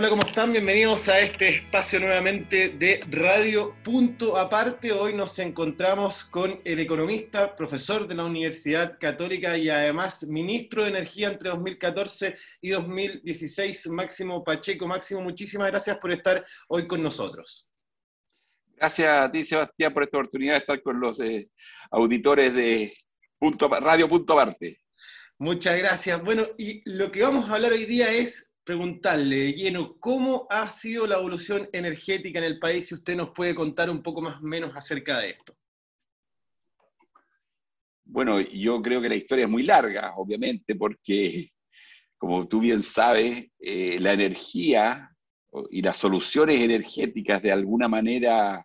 Hola, ¿cómo están? Bienvenidos a este espacio nuevamente de Radio Punto Aparte. Hoy nos encontramos con el economista, profesor de la Universidad Católica y además ministro de Energía entre 2014 y 2016, Máximo Pacheco. Máximo, muchísimas gracias por estar hoy con nosotros. Gracias a ti, Sebastián, por esta oportunidad de estar con los eh, auditores de Punto, Radio Punto Aparte. Muchas gracias. Bueno, y lo que vamos a hablar hoy día es preguntarle lleno cómo ha sido la evolución energética en el país, si usted nos puede contar un poco más o menos acerca de esto. Bueno, yo creo que la historia es muy larga, obviamente, porque, como tú bien sabes, eh, la energía y las soluciones energéticas de alguna manera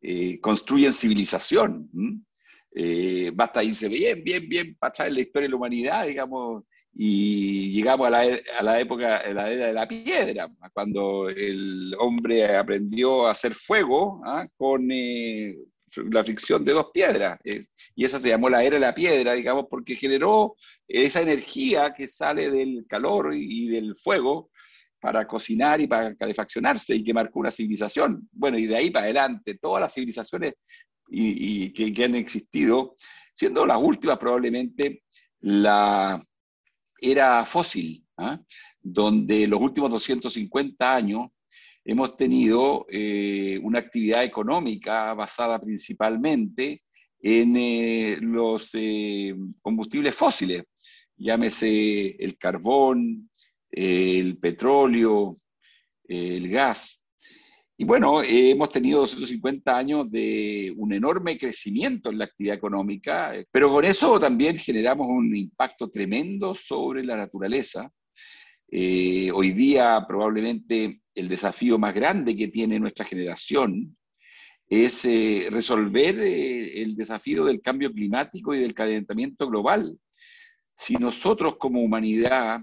eh, construyen civilización. Eh, basta irse bien, bien, bien para atrás en la historia de la humanidad, digamos, y llegamos a la, a la época, a la era de la piedra, cuando el hombre aprendió a hacer fuego ¿ah? con eh, la fricción de dos piedras. y esa se llamó la era de la piedra, digamos, porque generó esa energía que sale del calor y, del fuego para cocinar y para calefaccionarse y que marcó una civilización. Bueno, y de ahí para adelante, todas las civilizaciones y, que han existido, siendo las últimas probablemente la, era fósil, ¿ah? donde los últimos 250 años hemos tenido eh, una actividad económica basada principalmente en eh, los eh, combustibles fósiles, llámese el carbón, el petróleo, el gas. Y bueno, hemos tenido 250 años de un enorme crecimiento en la actividad económica, pero con eso también generamos un impacto tremendo sobre la naturaleza. Eh, hoy día probablemente el desafío más grande que tiene nuestra generación es eh, resolver eh, el desafío del cambio climático y del calentamiento global. Si nosotros como humanidad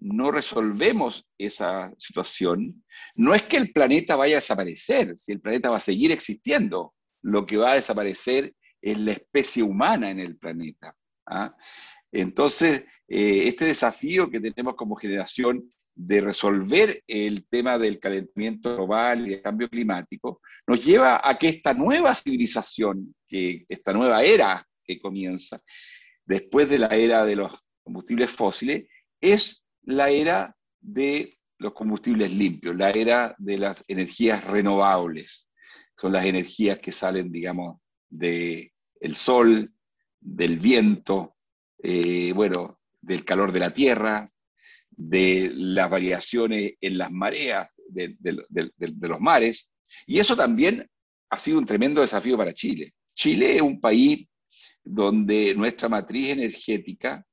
no resolvemos esa situación, no es que el planeta vaya a desaparecer, si el planeta va a seguir existiendo, lo que va a desaparecer es la especie humana en el planeta. ¿ah? Entonces, eh, este desafío que tenemos como generación de resolver el tema del calentamiento global y el cambio climático, nos lleva a que esta nueva civilización, que esta nueva era que comienza, después de la era de los combustibles fósiles, es la era de los combustibles limpios, la era de las energías renovables. Son las energías que salen, digamos, del sol, del viento, eh, bueno, del calor de la tierra, de las variaciones en las mareas de, los mares. Y eso también ha sido un tremendo desafío para Chile. Chile es un país donde nuestra matriz energética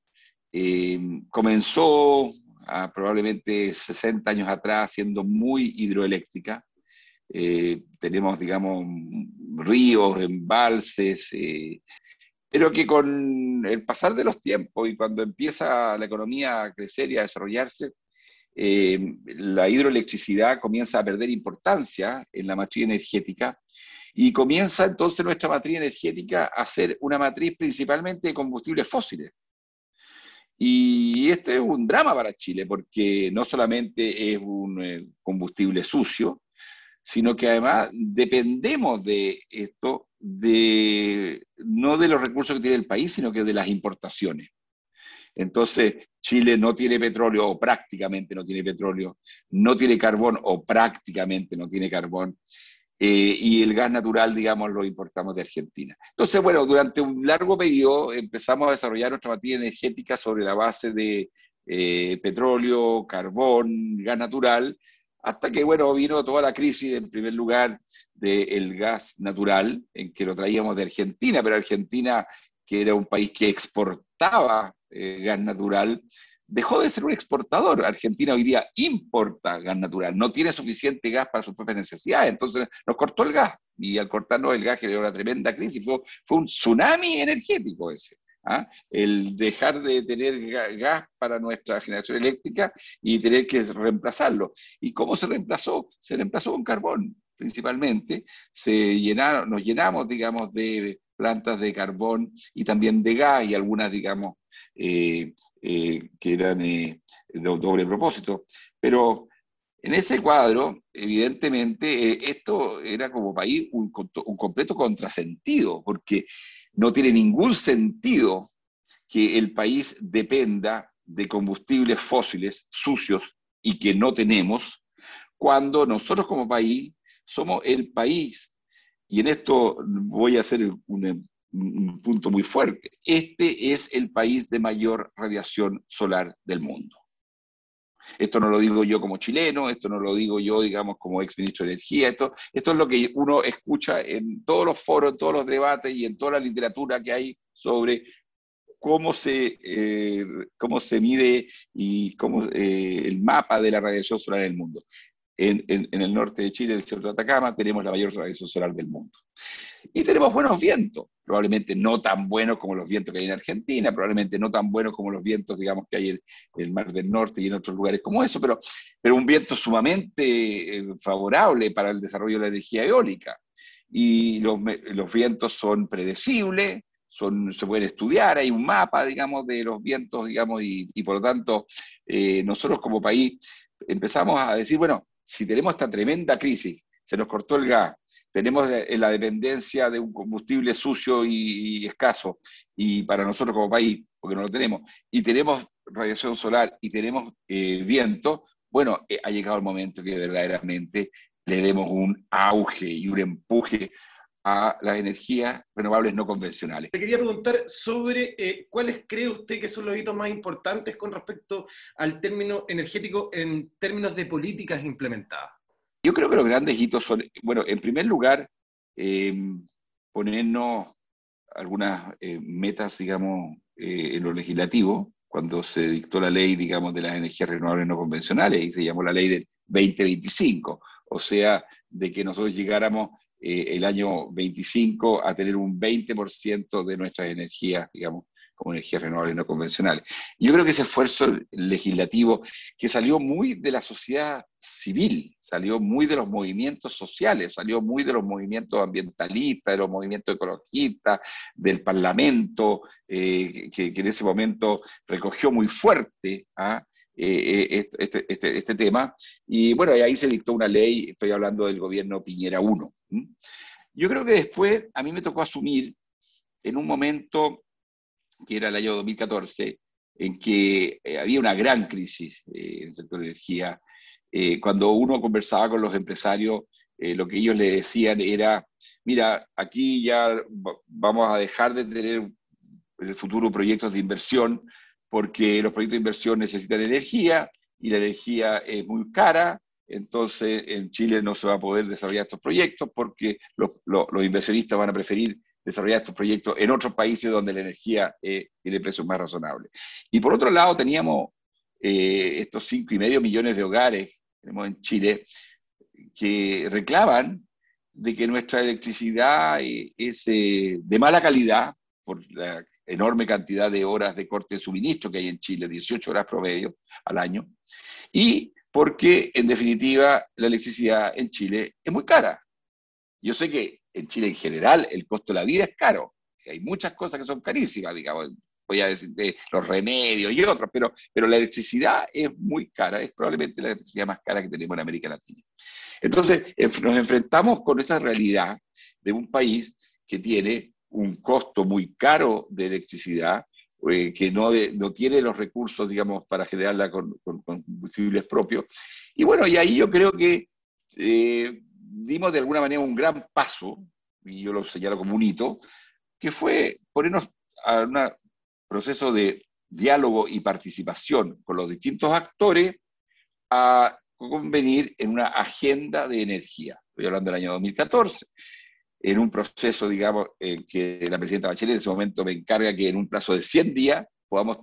eh, comenzó probablemente 60 años atrás siendo muy hidroeléctrica. Eh, tenemos, digamos, ríos, embalses, eh, pero que con el pasar de los tiempos y cuando empieza la economía a crecer y a desarrollarse, eh, la hidroelectricidad comienza a perder importancia en la matriz energética y comienza entonces nuestra matriz energética a ser una matriz principalmente de combustibles fósiles. Y este es un drama para Chile, porque no solamente es un eh, combustible sucio, sino que además dependemos de esto, de, no de los recursos que tiene el país, sino que de las importaciones. Entonces, Chile no tiene petróleo o prácticamente no tiene petróleo, no tiene carbón o prácticamente no tiene carbón. Eh, y el gas natural, digamos, lo importamos de Argentina. Entonces, bueno, durante un largo periodo empezamos a desarrollar nuestra materia energética sobre la base de eh, petróleo, carbón, gas natural, hasta que, bueno, vino toda la crisis, en primer lugar, del gas natural, en que lo traíamos de Argentina, pero Argentina, que era un país que exportaba eh, gas natural, dejó de ser un exportador. Argentina hoy día importa gas natural, no tiene suficiente gas para sus propias necesidades, entonces nos cortó el gas y al cortarnos el gas generó una tremenda crisis, fue, fue un tsunami energético ese. ¿ah? El dejar de tener gas para nuestra generación eléctrica y tener que reemplazarlo. ¿Y cómo se reemplazó? Se reemplazó con carbón, principalmente. Se llenaron, nos llenamos, digamos, de plantas de carbón y también de gas y algunas, digamos, eh, eh, que eran eh, de doble propósito. Pero En ese cuadro, evidentemente, eh, esto era como país un, un completo contrasentido, porque no tiene ningún sentido que el país dependa de combustibles fósiles sucios y que no tenemos, cuando nosotros como país somos el país, y en esto voy a hacer un, punto muy fuerte, este es el país de mayor radiación solar del mundo. Esto no lo digo yo como chileno, esto no lo digo yo, digamos, como ex ministro de Energía, esto, esto es lo que uno escucha en todos los foros, en todos los debates y en toda la literatura que hay sobre cómo se, eh, cómo se mide y cómo, eh, el mapa de la radiación solar en el mundo. En, el norte de Chile, en el centro de Atacama, tenemos la mayor radiación solar del mundo. Y tenemos buenos vientos, probablemente no tan buenos como los vientos que hay en Argentina, probablemente no tan buenos como los vientos, digamos, que hay en, el Mar del Norte y en otros lugares como eso, pero, pero un viento sumamente eh, favorable para el desarrollo de la energía eólica. Y los, los vientos son predecibles, se pueden estudiar, hay un mapa, digamos, de los vientos, digamos, y, por lo tanto, eh, nosotros como país empezamos a decir, bueno, si tenemos esta tremenda crisis, se nos cortó el gas, tenemos la dependencia de un combustible sucio y, escaso, y para nosotros como país, porque no lo tenemos, y tenemos radiación solar y tenemos eh, viento, bueno, eh, ha llegado el momento que verdaderamente le demos un auge y un empuje a las energías renovables no convencionales. Le quería preguntar sobre eh, cuáles cree usted que son los hitos más importantes con respecto al término energético en términos de políticas implementadas. Yo creo que los grandes hitos son, bueno, en primer lugar, em, ponernos algunas eh, metas, digamos, eh, en lo legislativo, cuando se dictó la ley, digamos, de las energías renovables no convencionales, y se llamó la ley del 2025, o sea, de que nosotros llegáramos eh, el año 25 a tener un 20% de nuestras energías, digamos, como energías renovables no convencionales. Yo creo que ese esfuerzo legislativo que salió muy de la sociedad civil, salió muy de los movimientos sociales, salió muy de los movimientos ambientalistas, de los movimientos ecologistas, del Parlamento, eh, que, en ese momento recogió muy fuerte ¿ah? eh, este, este, este, este, tema. Y bueno, ahí se dictó una ley, estoy hablando del gobierno Piñera 1. Yo creo que después a mí me tocó asumir en un momento que era el año 2014, en que eh, había una gran crisis eh, en el sector de energía. Eh, cuando uno conversaba con los empresarios, lo que ellos le decían era, mira, aquí ya vamos a dejar de tener en el futuro proyectos de inversión porque los proyectos de inversión necesitan energía y la energía es muy cara entonces en Chile no se va a poder desarrollar estos proyectos porque los, inversionistas van a preferir desarrollar estos proyectos en otros países donde la energía eh, tiene precios más razonables. Y por otro lado teníamos eh, estos cinco y medio millones de hogares tenemos en Chile que reclaman de que nuestra electricidad eh, es de mala calidad por la enorme cantidad de horas de corte de suministro que hay en Chile, 18 horas promedio al año, y porque en definitiva la electricidad en Chile es muy cara. Yo sé que en Chile en general el costo de la vida es caro, hay muchas cosas que son carísimas, digamos, voy a decir de los remedios y otros, pero, pero la electricidad es muy cara, es probablemente la electricidad más cara que tenemos en América Latina. Entonces, nos enfrentamos con esa realidad de un país que tiene un costo muy caro de electricidad, eh, que no, no, tiene los recursos, digamos, para generarla con, combustibles propios. Y bueno, y ahí yo creo que eh, dimos de alguna manera un gran paso, y yo lo señalo como un hito, que fue ponernos a un proceso de diálogo y participación con los distintos actores a convenir en una agenda de energía. Estoy hablando del año 2014 en un proceso, digamos, que la presidenta Bachelet en ese momento me encarga que en un plazo de 100 días podamos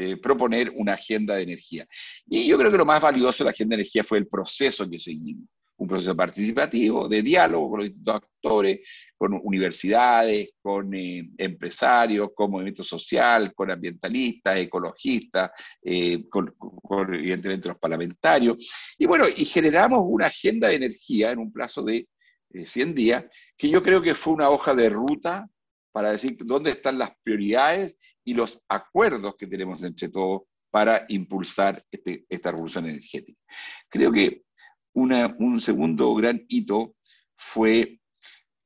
eh, proponer una agenda de energía. Y yo creo que lo más valioso de la agenda de energía fue el proceso que seguimos, un proceso participativo, de diálogo con los distintos actores, con universidades, con eh, empresarios, con movimiento social, con ambientalistas, ecologistas, eh, con, con, evidentemente los parlamentarios. Y bueno, y generamos una agenda de energía en un plazo de 100 días, que yo creo que fue una hoja de ruta para decir dónde están las prioridades y los acuerdos que tenemos entre todos para impulsar este, esta revolución energética. Creo que un segundo gran hito fue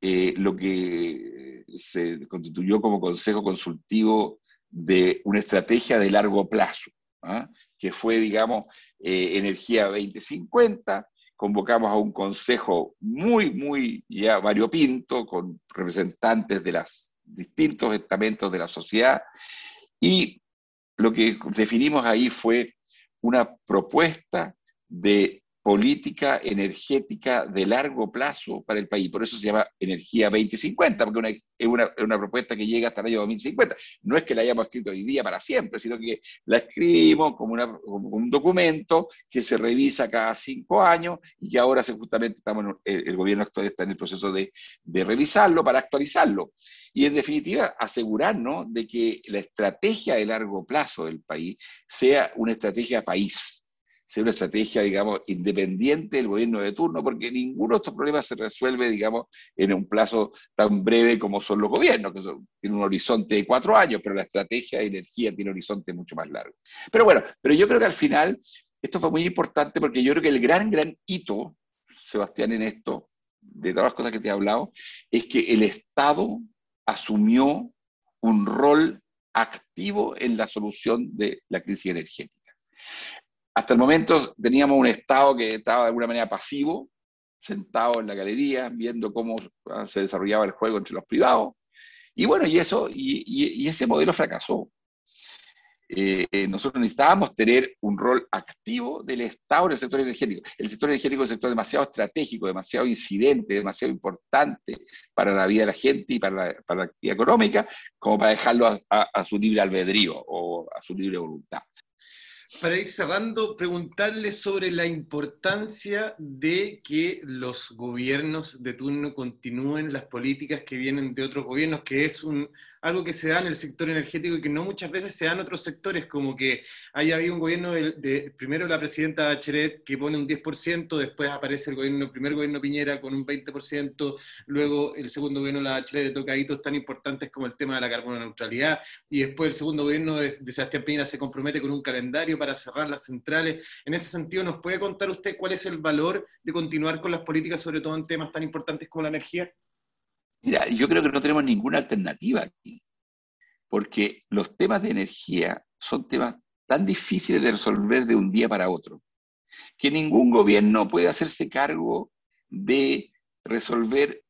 eh, lo que se constituyó como Consejo Consultivo de una estrategia de largo plazo, ¿ah? que fue, digamos, eh, Energía 2050. Convocamos a un consejo muy, muy ya variopinto, con representantes de los distintos estamentos de la sociedad, y lo que definimos ahí fue una propuesta de política energética de largo plazo para el país. Por eso se llama Energía 2050, porque es, una, propuesta que llega hasta el año 2050. No es que la hayamos escrito hoy día para siempre, sino que la escribimos como, un documento que se revisa cada cinco años y que ahora justamente estamos, el, gobierno actual está en el proceso de, de revisarlo para actualizarlo. Y en definitiva, asegurarnos de que la estrategia de largo plazo del país sea una estrategia país sea una estrategia, digamos, independiente del gobierno de turno, porque ninguno de estos problemas se resuelve, digamos, en un plazo tan breve como son los gobiernos, que tienen un horizonte de cuatro años, pero la estrategia de energía tiene un horizonte mucho más largo. Pero bueno, pero yo creo que al final esto fue muy importante porque yo creo que el gran, gran hito, Sebastián, en esto, de todas las cosas que te he hablado, es que el Estado asumió un rol activo en la solución de la crisis energética. Hasta el momento teníamos un Estado que estaba de alguna manera pasivo, sentado en la galería, viendo cómo se desarrollaba el juego entre los privados. Y bueno, y, eso, y, ese modelo fracasó. Eh, nosotros necesitábamos tener un rol activo del Estado en el sector energético. El sector energético es un sector demasiado estratégico, demasiado incidente, demasiado importante para la vida de la gente y para la, actividad económica, como para dejarlo a su libre albedrío o a su libre voluntad para ir cerrando, preguntarle sobre la importancia de que los gobiernos de turno continúen las políticas que vienen de otros gobiernos, que es un, algo que se da en el sector energético y que no muchas veces se da en otros sectores, como que haya habido un gobierno de, primero la presidenta Bachelet que pone un 10%, después aparece el gobierno, primer gobierno Piñera con un 20%, luego el segundo gobierno la Bachelet le toca hitos tan importantes como el tema de la carbono neutralidad, y después el segundo gobierno de, de Sebastián Piñera se compromete con un calendario para cerrar las centrales. En ese sentido, ¿nos puede contar usted cuál es el valor de continuar con las políticas, sobre todo en temas tan importantes como la energía? Mira, yo creo que no tenemos ninguna alternativa aquí, porque los temas de energía son temas tan difíciles de resolver de un día para otro, que ningún gobierno puede hacerse cargo de resolver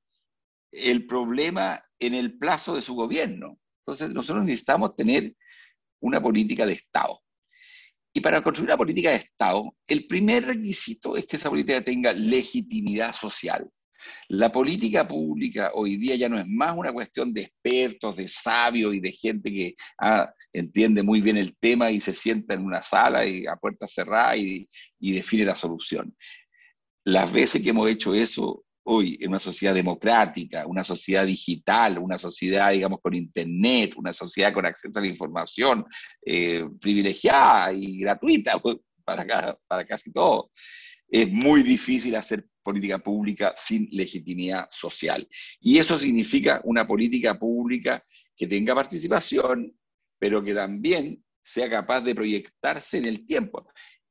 el problema en el plazo de su gobierno. Entonces, nosotros necesitamos tener una política de Estado. Y para construir una política de Estado, el primer requisito es que esa política tenga legitimidad social. La política pública hoy día ya no es más una cuestión de expertos, de sabios y de gente que ah, entiende muy bien el tema y se sienta en una sala y a puerta cerrada y, y define la solución. Las veces que hemos hecho eso hoy en una sociedad democrática, una sociedad digital, una sociedad, digamos, con Internet, una sociedad con acceso a la información eh, privilegiada y gratuita para, para casi todo, es muy difícil hacer política pública sin legitimidad social. Y eso significa una política pública que tenga participación, pero que también sea capaz de proyectarse en el tiempo.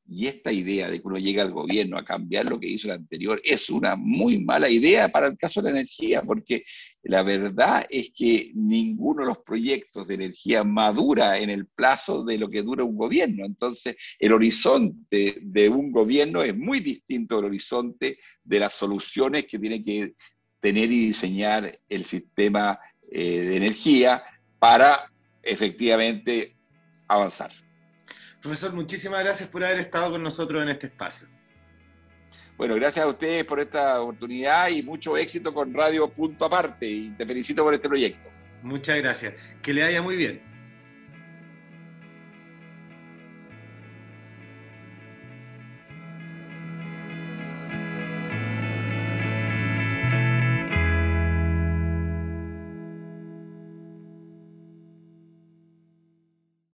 Y esta idea de que uno llegue al gobierno a cambiar lo que hizo el anterior es una muy mala idea para el caso de la energía, porque la verdad es que ninguno de los proyectos de energía madura en el plazo de lo que dura un gobierno. Entonces, el horizonte de un gobierno es muy distinto del horizonte de las soluciones que tiene que tener y diseñar el sistema eh, de energía para efectivamente avanzar. Profesor, muchísimas gracias por haber estado con nosotros en este espacio. Bueno, gracias a ustedes por esta oportunidad y mucho éxito con Radio Punto Aparte y te felicito por este proyecto. Muchas gracias. Que le vaya muy bien.